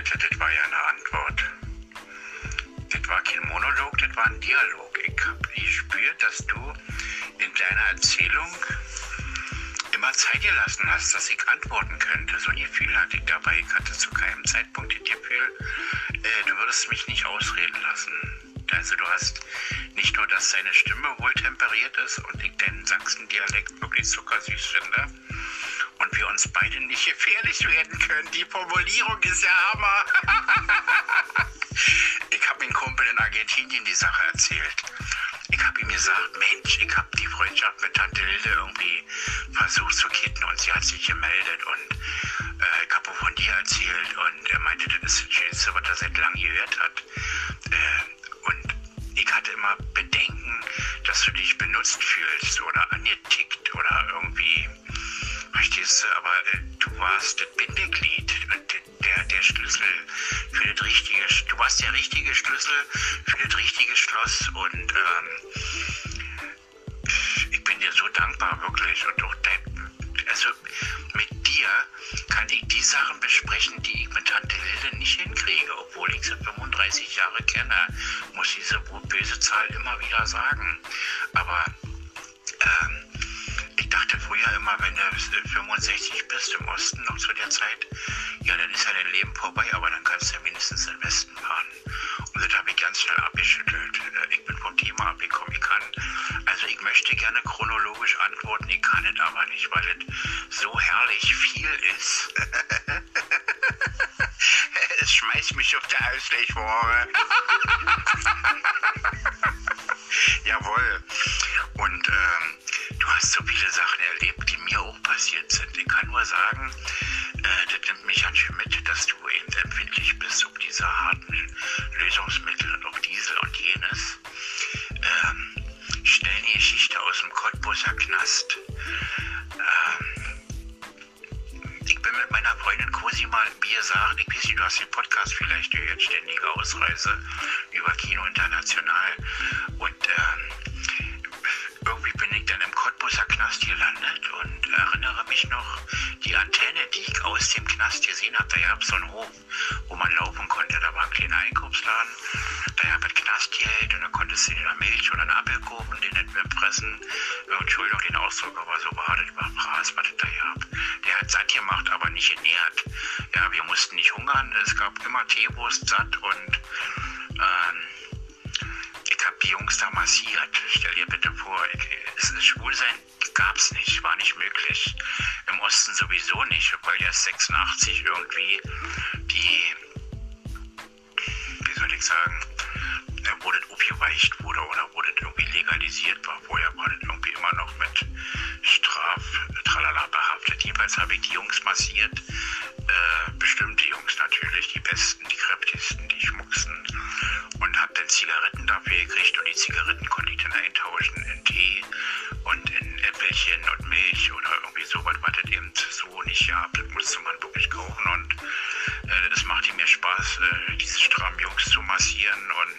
Annette, das war ja eine Antwort. Das war kein Monolog, das war ein Dialog. Ich habe gespürt, dass du in deiner Erzählung immer Zeit gelassen hast, dass ich antworten könnte. So ein Gefühl hatte ich dabei. Ich hatte zu keinem Zeitpunkt das Gefühl, äh, du würdest mich nicht ausreden lassen. Also du hast nicht nur, dass deine Stimme wohl temperiert ist und ich deinen Sachsen-Dialekt wirklich zuckersüß finde und wir uns beide nicht gefährlich werden können. Die Formulierung ist ja Hammer. ich habe meinem Kumpel in Argentinien die Sache erzählt. Ich habe ihm gesagt, Mensch, ich habe die Freundschaft mit Tante Lilde irgendwie versucht zu kitten und sie hat sich gemeldet und äh, ich habe von dir erzählt und er meinte, das ist das Schönste, was er seit langem gehört hat. Äh, und ich hatte immer Bedenken, dass du dich benutzt fühlst oder angetickt oder irgendwie, verstehst du, aber äh, du warst das Bindeglied, der, der Schlüssel für das richtige, du warst der richtige Schlüssel für das richtige Schloss und ähm, ich bin dir so dankbar, wirklich. Und auch dein, also mit dir kann ich die Sachen besprechen, die ich mit Tante Lilde nicht hinkriege, obwohl ich sie 35 Jahre kenne, muss diese böse Zahl immer wieder sagen. Aber ähm, ich dachte früher immer, wenn du 65 bist im Osten noch zu der Zeit, ja, dann ist ja dein Leben vorbei, aber dann kannst du ja mindestens in den Westen fahren. Und das habe ich ganz schnell abgeschüttelt. Äh, ich bin vom Thema abgekommen. Ich kann, also ich möchte gerne chronologisch antworten, ich kann es aber nicht, weil es so herrlich viel ist. es schmeißt mich auf der Ausleichware. Jawohl. Und ähm, du hast so viele Sachen erlebt, die mir auch passiert sind. Ich kann nur sagen, äh, das nimmt mich ganz schön mit, dass du eben empfindlich bist auf diese harten Lösungsmittel und auf Diesel und jenes. Ähm, schnell eine Geschichte aus dem Cottbusser Knast. Ähm, ich bin mit meiner Freundin Cosima, wie gesagt, ich weiß nicht, du hast den Podcast vielleicht gehört, ständige Ausreise über Kino International. Eine Milch oder einen Apfel kaufen, den nicht mehr fressen. Entschuldigung den Ausdruck, aber so war das, war Fraß, was da gab. Der hat satt gemacht, aber nicht genährt. Ja, wir mussten nicht hungern, es gab immer Teewurst satt und ähm, ich habe die Jungs da massiert. Stell dir bitte vor, ich, es Schwulsein gab's nicht, war nicht möglich. Im Osten sowieso nicht, weil erst 86 irgendwie die, wie soll ich sagen, wo das aufgeweicht wurde oder das irgendwie legalisiert war. Vorher war das irgendwie immer noch mit Straf, tralala behaftet. Jedenfalls habe ich die Jungs massiert, äh, bestimmte Jungs natürlich, die besten, die kräftigsten, die schmucksten und habe dann Zigaretten dafür gekriegt und die Zigaretten konnte ich dann eintauschen in Tee und in Äpfelchen und Milch oder irgendwie sowas, was das eben so nicht gab. Das musste man wirklich kaufen und äh, es machte mir Spaß, äh, diese strammen Jungs zu massieren und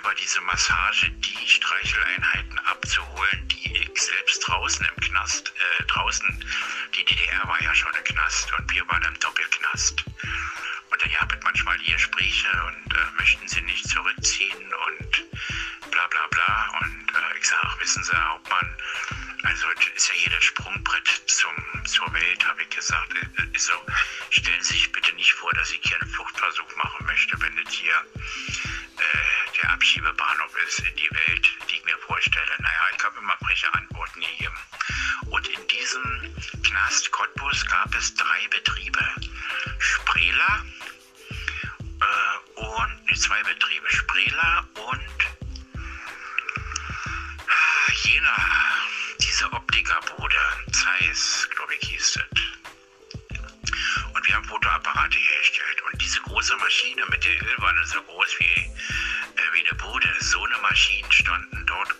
über diese Massage die Streicheleinheiten abzuholen, die ich selbst draußen im Knast, äh, draußen, die DDR war ja schon ein Knast und wir waren im Doppelknast. Und dann gab es manchmal die Gespräche und äh, möchten sie nicht zurückziehen und bla bla bla. Und äh, ich sage, wissen Sie, Hauptmann, also ist ja das Sprungbrett zum, zur Welt, habe ich gesagt. Äh, so, stellen Sie sich bitte nicht vor, dass ich hier einen Fluchtversuch machen möchte, wenn das hier äh, der Abschiebebahnhof ist in die Welt, die ich mir vorstelle. Naja, ich habe immer freche Antworten gegeben. Und in diesem Knast Cottbus gab es drei Betriebe. Sprela äh, und nee, zwei Betriebe. Sprela und ah, Jena, diese Optikerbude, Zeiss, glaube ich, hieß das. Und wir haben Fotoapparate hergestellt. Und diese große Maschine mit der Ölwanne, so groß wie, Bude, so eine Maschinen standen dort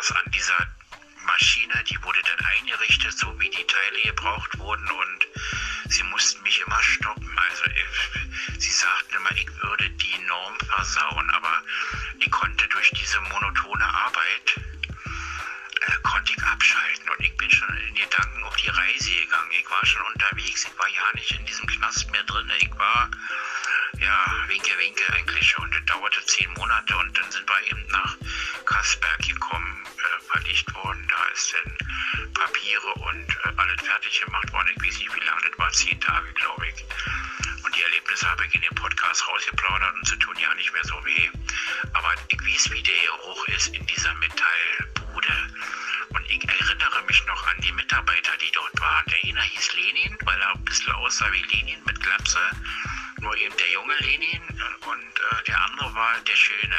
saß an dieser Maschine, die wurde dann eingerichtet, so wie die Teile gebraucht wurden und sie mussten mich immer stoppen. Also ich, sie sagten immer, ich würde die Norm versauen, aber ich konnte durch diese monotone Arbeit äh, konnte ich abschalten und ich bin schon in Gedanken auf die Reise gegangen. Ich war schon unterwegs, ich war ja nicht in diesem Knast mehr drin. Ich war ja winke winke eigentlich schon. Das dauerte zehn Monate und dann sind wir eben nach Kasberg gekommen, äh, verlegt worden. Da ist dann Papiere und äh, alles fertig gemacht worden. Ich weiß nicht wie lange, das war zehn Tage, glaube ich. Und die Erlebnisse habe ich in dem Podcast rausgeplaudert und sie tun ja nicht mehr so weh. Aber ich weiß, wie der Geruch ist in dieser Metallbude. Und ich erinnere mich noch an die Mitarbeiter, die dort waren. Der eine hieß Lenin, weil er ein bisschen aussah wie Lenin mit Klapse nur eben der junge Lenin und äh, der andere war der Schöne.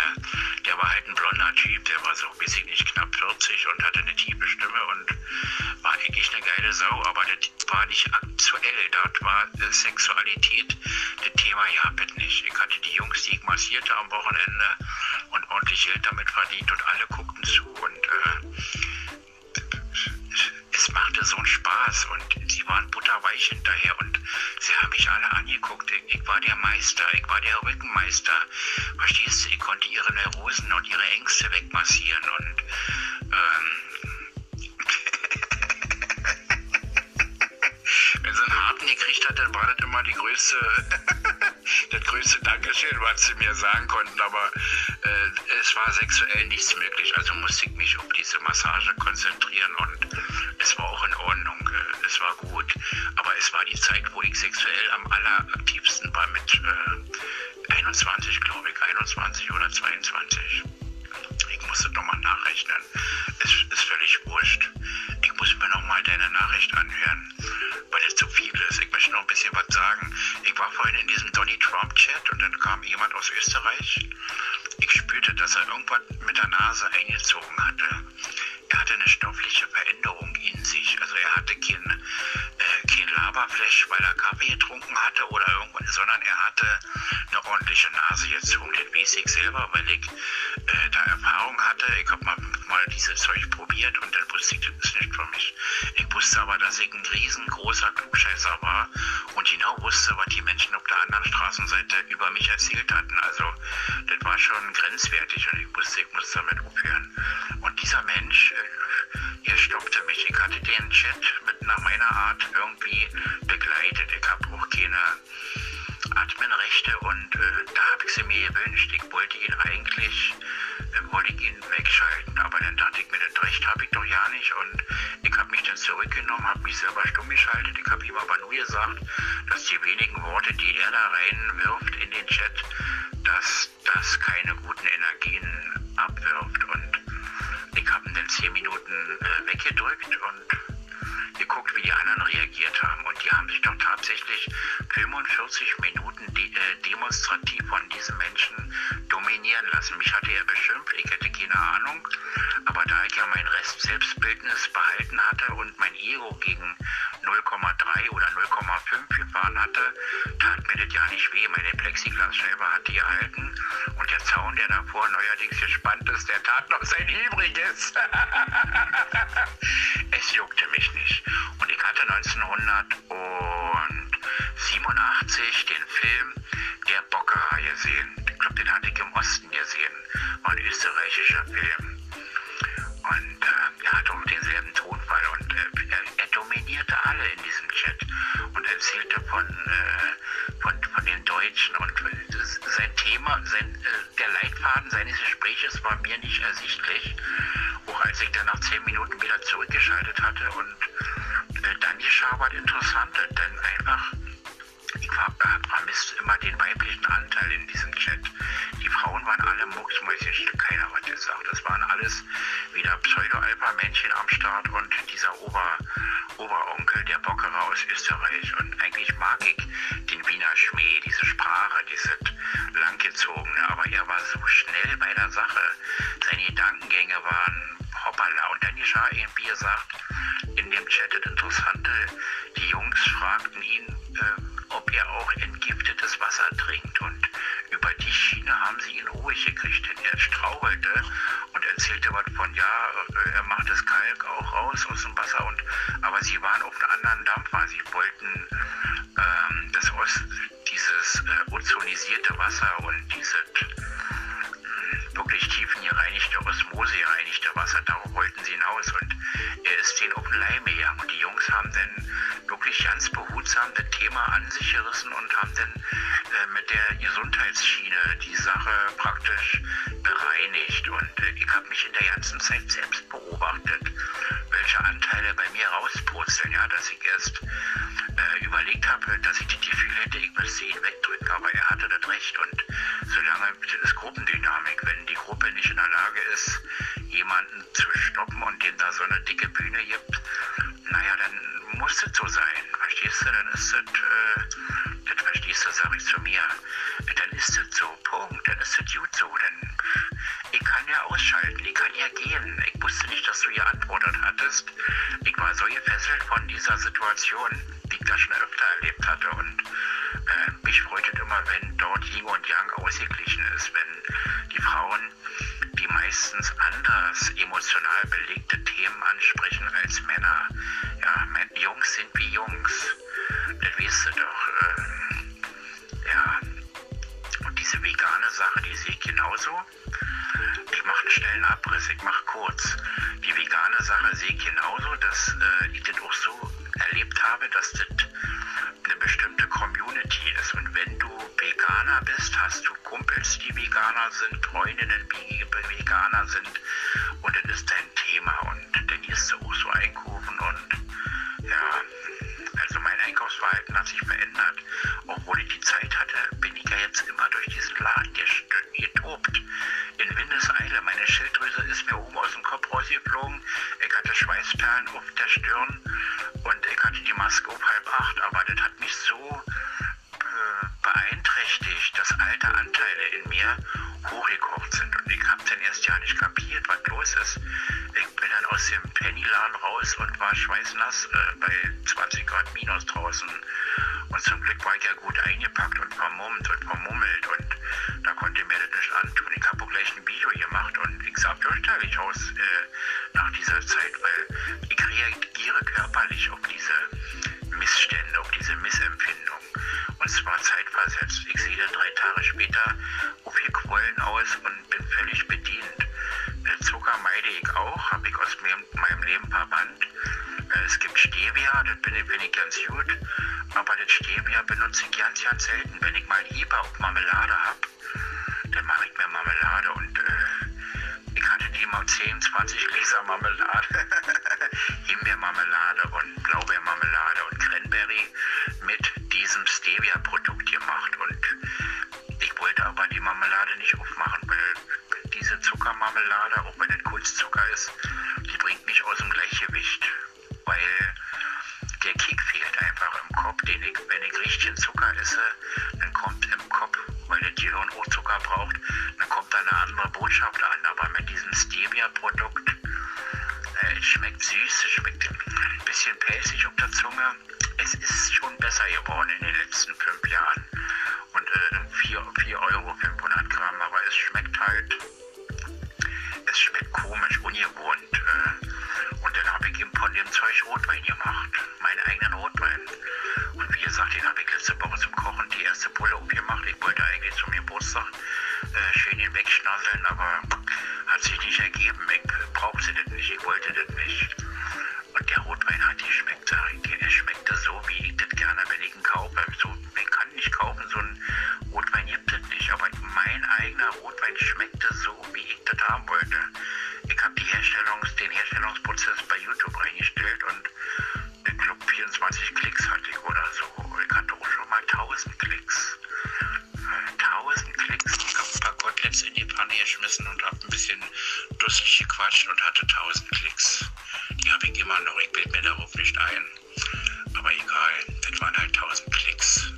Der war halt ein blonder Typ, der war so, weiß ich nicht, knapp 40 und hatte eine tiefe Stimme und war eigentlich eine geile Sau, aber das war nicht aktuell. Dort war äh, Sexualität das Thema, habt es nicht. Ich hatte die Jungs, die ich massierte am Wochenende und ordentlich Geld damit verdient und alle guckten zu und äh, es machte so einen Spaß und sie waren butterweich hinterher und sie haben mich alle angeguckt. Ich, war der Meister, ich war der Rückenmeister. Verstehst du, ich konnte ihre Neurosen und ihre Ängste wegmassieren und ähm, wenn sie einen harten gekriegt hat, dann war das immer die größte, das größte Dankeschön, was sie mir sagen konnten. Aber äh, es war sexuell nichts möglich, also musste ich mich auf diese Massage konzentrieren und es war auch in Ordnung, äh, es war gut. Aber es war die Zeit, wo ich sexuell am alleraktivsten war mit äh, 21, glaube ich, 21 oder 22. Ich musste nochmal nachrechnen. Es ist völlig wurscht. Ich muss mir nochmal deine Nachricht anhören, weil es zu viel ist. Ich möchte noch ein bisschen was sagen. Ich war vorhin in diesem Donny Trump Chat und dann kam jemand aus Österreich. Ich spürte, dass er irgendwas mit der Nase eingezogen hatte er hatte eine stoffliche Veränderung hatte oder irgendwas, sondern er hatte eine ordentliche Nase gezogen. Das weiß ich selber, weil ich äh, da Erfahrung hatte. Ich habe mal, mal dieses Zeug probiert und dann wusste ich, das ist nicht für mich. Ich wusste aber, dass ich ein riesengroßer Klugscheißer war und genau wusste, was die Menschen auf der anderen Straßenseite über mich erzählt hatten. Also schon grenzwertig und ich wusste, ich muss damit aufhören. Und dieser Mensch, äh, er stoppte mich. Ich hatte den Chat mit nach meiner Art irgendwie begleitet. Ich habe auch keine Adminrechte und äh, da habe ich sie mir gewünscht. Ich wollte ihn eigentlich, äh, wollte ich ihn wegschalten, aber dann dachte ich mir, das Recht habe ich doch ja nicht und ich habe mich dann zurückgenommen, habe mich selber stumm geschaltet. Ich habe ihm aber nur gesagt, dass die wenigen Worte, die er da reinwirft in den Chat, dass das keine guten Energien abwirft und ich habe ihn dann zehn Minuten äh, weggedrückt und geguckt, wie die anderen reagiert haben. Und die haben sich doch tatsächlich 45 Minuten de äh, demonstrativ von diesen Menschen dominieren lassen. Mich hatte er beschimpft, ich hätte keine Ahnung. Aber da ich ja mein Rest Selbstbildnis behalten hatte und mein Ego gegen 0,3 oder 0,5 gefahren hatte, tat mir das ja nicht weh. Meine Plexiglasscheibe hatte gehalten und der Zaun, der davor neuerdings gespannt ist, der tat noch sein Übriges. es juckte mich nicht. Und ich hatte 1987 den Film Der Bockerer gesehen. Ich glaube, den hatte ich im Osten gesehen. Ein österreichischer Film. Und äh, er hatte auch denselben alle in diesem Chat und erzählte von, äh, von, von den Deutschen und sein Thema, sein, äh, der Leitfaden seines Gespräches war mir nicht ersichtlich, auch als ich dann nach zehn Minuten wieder zurückgeschaltet hatte und äh, dann geschah was Interessantes, denn einfach ich vermisste immer den weiblichen Anteil in diesem Chat. Die Frauen waren alle mucksmäuschen, keiner hat gesagt. Das waren alles wieder Pseudo-Alpha-Männchen am Start und dieser Ober, Oberonkel, der Bockerer aus Österreich. Und eigentlich mag ich den Wiener Schmäh, diese Sprache, dieses lang mitgezogen, ne? aber er war so schnell bei der Sache. Seine Gedankengänge waren hoppala. Und dann geschah eben, wie gesagt, in dem Chat das Interessante, die Jungs fragten ihn, äh, ob er auch entgiftetes Wasser trinkt. Und über die Schiene haben sie ihn ruhig gekriegt, denn er strauchelte und erzählte was von, ja, äh, er macht das Kalk auch raus aus dem Wasser. Und, aber sie waren auf einem anderen Dampfer. Sie wollten ähm, das dieses äh, ozonisierte Wasser und diese wirklich tiefengereinigte, Osmose gereinigte Wasser, darauf wollten sie hinaus. Und er ist denen auf den Leim gegangen. Und die Jungs haben dann wirklich ganz behutsam das Thema an sich gerissen und haben dann äh, mit der Gesundheitsschiene die Sache praktisch bereinigt. Und äh, ich habe mich in der ganzen Zeit selbst beobachtet, welche Anteile bei mir rauspurzeln, ja, dass ich erst äh, überlegt habe, dass ich Gefühl hätte, ich müsste ihn wegdrücken, aber er hatte das Recht. Und solange ist Gruppendynamik, wenn die Gruppe nicht in der Lage ist, jemanden zu stoppen und dem da so eine dicke Bühne gibt, naja, dann muss es so sein. Verstehst du? Dann ist das, äh, verstehst du, sag ich zu mir. Dann ist es so, Punkt. Dann ist es gut so. Dann, ich kann ja ausschalten, ich kann ja gehen. Ich wusste nicht, dass du geantwortet hattest. Ich war so gefesselt von dieser Situation, die ich da schon öfter erlebt hatte. Und äh, mich freut es immer, wenn dort Yin und Yang ausgeglichen ist, wenn die Frauen, die meistens anders emotional belegte Themen ansprechen als Männer. Ja, Jungs sind wie Jungs. Das weißt du doch. Äh, ja. Und diese vegane Sache, die sehe ich genauso. Ich mache einen schnellen Abriss, ich mache kurz. Die vegane Sache sehe ich genauso, dass äh, ich das auch so erlebt habe, dass das eine bestimmte Community ist. Und wenn du Veganer bist, hast du Kumpels, die Veganer sind, Freundinnen, die Veganer sind eingepackt und vermummt und vermummelt. Und da konnte mir das nicht antun. Ich habe auch gleich ein Video gemacht und ich sah fürchterlich aus äh, nach dieser Zeit, weil ich reagiere körperlich auf diese Missstände, auf diese Missempfindung. Und zwar zeitversetzt. Ich sehe drei Tage später aufgequollen aus und bin völlig bedient. Zucker meide ich auch, habe ich aus meinem Leben verbannt. Äh, es gibt Stevia, das bin ich, bin ich ganz gut, aber das Stevia benutze ich ganz, ganz selten. Wenn ich mal Eber auf Marmelade habe, dann mache ich mir Marmelade und äh, ich hatte die mal 10, 20 Gläser Marmelade, Himbeermarmelade und Blaubeermarmelade Zeug Rotwein gemacht, meinen eigenen Rotwein. Und wie gesagt, den habe ich letzte Woche zum Kochen die erste Pulle aufgemacht. Ich wollte eigentlich zum Geburtstag äh, schön den wegschnasseln, aber hat sich nicht ergeben. Ich brauchte das nicht, ich wollte das nicht. Und der Rotwein hat geschmeckt, sag ich. Er schmeckte so, wie ich das gerne, wenn ich ihn kaufe. So, ich kann nicht kaufen, so ein Rotwein gibt es nicht. Aber mein eigener Rotwein schmeckte so, wie ich das haben wollte. Herstellungs-, den Herstellungsprozess bei YouTube eingestellt und ich glaube 24 Klicks hatte ich oder so. Ich hatte auch schon mal 1000 Klicks. 1000 Klicks. Ich habe ein paar Koteletts in die Pfanne geschmissen und habe ein bisschen dusselig gequatscht und hatte 1000 Klicks. Die habe ich immer noch. Ich bild mir darauf nicht ein. Aber egal, das waren halt 1000 Klicks.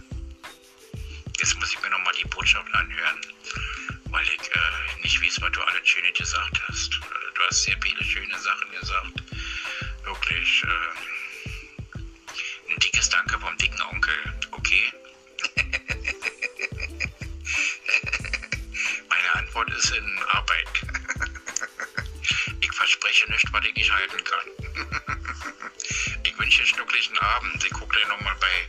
Jetzt muss ich mir nochmal die Botschaft anhören was du alles Schönes gesagt hast. Du hast sehr viele schöne Sachen gesagt. Wirklich äh, ein dickes Danke vom dicken Onkel, okay? Meine Antwort ist in Arbeit. ich verspreche nicht, was ich nicht halten kann. ich wünsche dir einen schnucklichen Abend. Ich gucke dir nochmal bei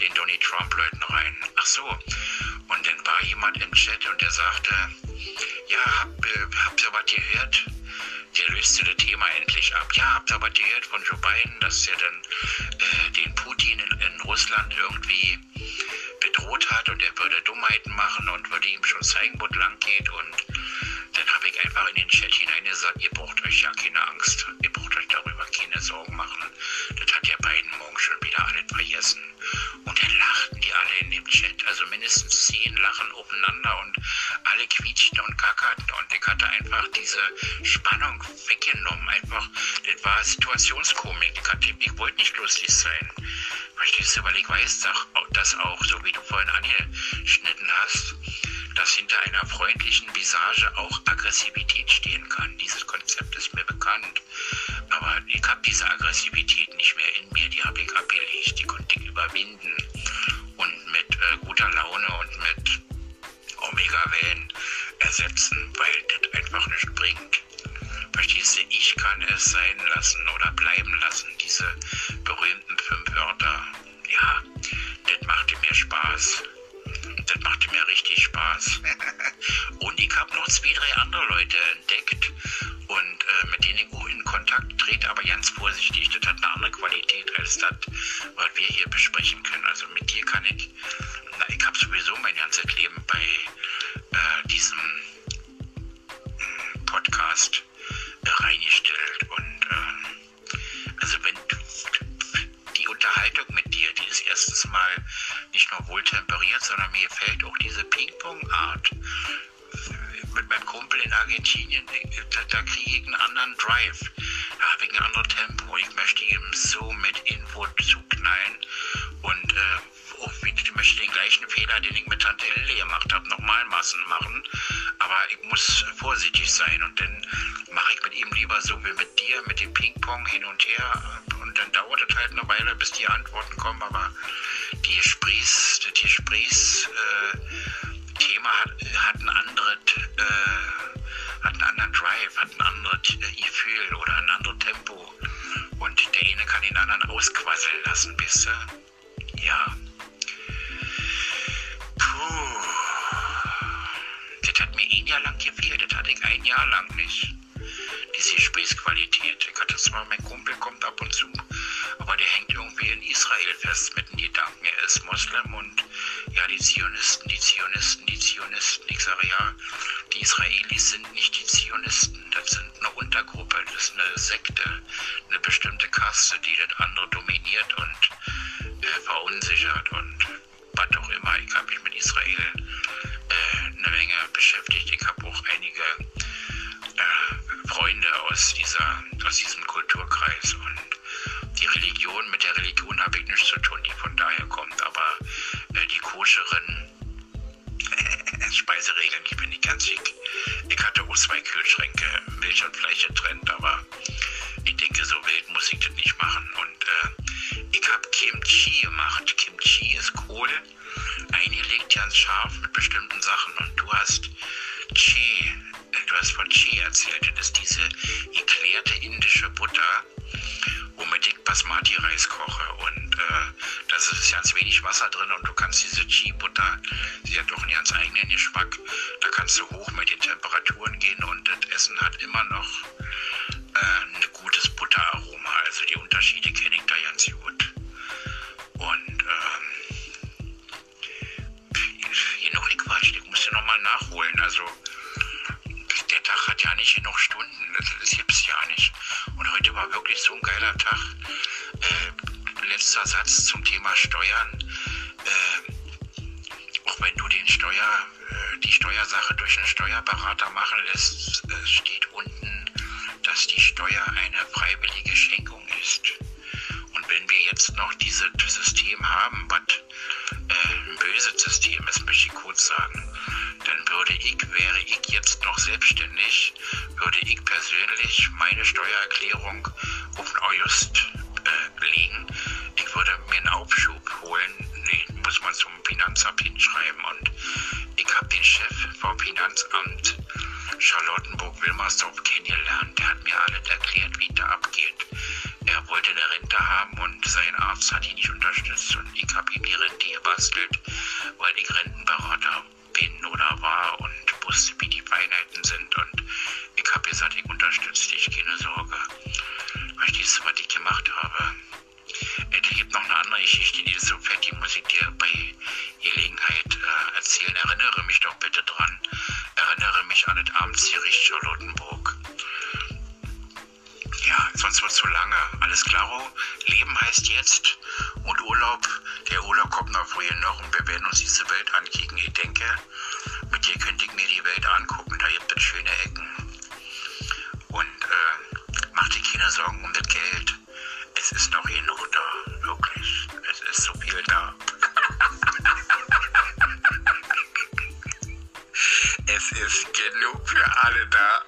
den Donny Trump-Leuten rein. Ach so, und dann war jemand im Chat und der sagte, ja, hab, äh, habt ihr was gehört? Der löste das Thema endlich ab. Ja, habt ihr was gehört von Joe Biden, dass er dann äh, den Putin in, in Russland irgendwie bedroht hat und er würde Dummheiten machen und würde ihm schon zeigen, wo es lang geht. Und dann habe ich einfach in den Chat hinein gesagt, ihr braucht euch ja keine Angst, ihr braucht euch darüber keine Sorgen machen. Das hat ja beiden morgen schon wieder vergessen. Und dann lachten die alle in dem Chat, also mindestens zehn lachen aufeinander und alle quietschten und kackerten und ich hatte einfach diese Spannung weggenommen. Einfach, das war Situationskomik. Ich, hatte, ich wollte nicht lustig sein. Verstehst du, weil ich weiß dass auch, so wie du vorhin angeschnitten hast, dass hinter einer freundlichen Visage auch Aggressivität stehen kann. Dieses Konzept ist mir bekannt. Aber ich habe diese Aggressivität nicht mehr in mir. Die habe ich abgelegt. Die konnte ich überwinden. Und mit äh, guter Laune und mit Omega-Wellen ersetzen, weil das einfach nicht bringt. Verstehst du, ich kann es sein lassen oder bleiben lassen, diese berühmten fünf Wörter. Ja, das machte mir Spaß. Das machte mir richtig Spaß. und ich habe noch zwei, drei andere Leute entdeckt und äh, mit denen ich auch in Kontakt trete, aber ganz vorsichtig. Das hat eine andere Qualität als das, was wir hier besprechen können. Also mit dir kann ich, na, ich habe sowieso mein ganzes Leben bei äh, diesem hm, Podcast äh, reingestellt. Und äh, also wenn Unterhaltung mit dir, die ist erstens mal nicht nur wohltemperiert, sondern mir gefällt auch diese Ping-Pong-Art. Mit meinem Kumpel in Argentinien, da, da kriege ich einen anderen Drive. Da habe ich ein anderes Tempo. Ich möchte ihm so mit Info zuknallen und äh, auch ich möchte den gleichen Fehler, den ich mit Tante Lille gemacht habe, nochmal Massen machen. Aber ich muss vorsichtig sein und dann mache ich mit ihm lieber so wie mit dir, mit dem Ping-Pong hin und her. Dann dauert es halt eine Weile, bis die Antworten kommen. Aber die Gesprächs, das Gesprächsthema hat, hat ein anderes, äh, hat einen anderen Drive, hat ein anderes äh, Gefühl oder ein anderes Tempo. Und der eine kann den anderen ausquasseln lassen, wisst ihr? Ja. Puh. Das hat mir ein Jahr lang gefehlt, das hatte ich ein Jahr lang nicht. Diese Gesprächsqualität. Ich hatte zwar, mein Kumpel kommt ab und zu, Fest mit den Gedanken, er ist Moslem und ja, die Zionisten, die Zionisten, die Zionisten. Ich sage ja, die Israelis sind nicht die Zionisten, das sind eine Untergruppe, das ist eine Sekte, eine bestimmte Kaste, die das andere dominiert und Ich hatte auch zwei Kühlschränke, Milch und Fleisch getrennt, aber ich denke, so wild muss ich das nicht machen. Und äh, ich habe Kimchi gemacht. Kimchi ist Kohl, eingelegt ganz scharf mit bestimmten Sachen. Und du hast Che, äh, du hast von Che erzählt. Das ist diese geklärte indische Butter womit ich Basmati-Reis koche. Und äh, da ist ganz wenig Wasser drin und du kannst diese Chi-Butter, sie hat doch einen ganz eigenen Geschmack, da kannst du hoch mit den Temperaturen gehen und das Essen hat immer noch äh, ein gutes Butteraroma. Also die Unterschiede kenne ich da ganz gut. Und ähm, genug gequatscht, ich muss ja nochmal nachholen. Also der Tag hat ja nicht genug Stunden, das, das gibt's ja nicht. Und heute war wirklich so ein geiler Tag. Letzter Satz zum Thema Steuern. Äh, auch wenn du den Steuer, äh, die Steuersache durch einen Steuerberater machen lässt, äh, steht unten, dass die Steuer eine freiwillige Schenkung ist. Und wenn wir jetzt noch dieses System haben, was äh, ein böses System ist, möchte ich kurz sagen, dann würde ich, wäre ich jetzt noch selbstständig, würde ich persönlich meine Steuererklärung auf den August Finanzamt Charlottenburg-Wilmersdorf kennengelernt. Der hat mir alles erklärt, wie da abgeht. Er wollte eine Rente haben und sein Arzt hat ihn nicht unterstützt. Und ich habe ihm die Rente gebastelt, weil ich Rentenberater bin oder war und wusste, wie die Feinheiten sind. Und ich habe gesagt, ich unterstütze dich, keine Sorge. Verstehst du, was ich gemacht habe? Es gibt noch eine andere Geschichte, die ist so fett, die muss ich dir an das Amtsgericht Charlottenburg. Ja, sonst wird es zu lange. Alles klar? Leben heißt jetzt. Und Urlaub, der Urlaub kommt noch früher noch und wir werden uns diese Welt ankicken. Ich denke, mit dir könnte ich mir die Welt angucken. Da gibt es schöne Ecken. Und äh, mach dir keine Sorgen um das Geld. Es ist noch genug da. Wirklich. Es ist so viel da. Es ist genug für alle da.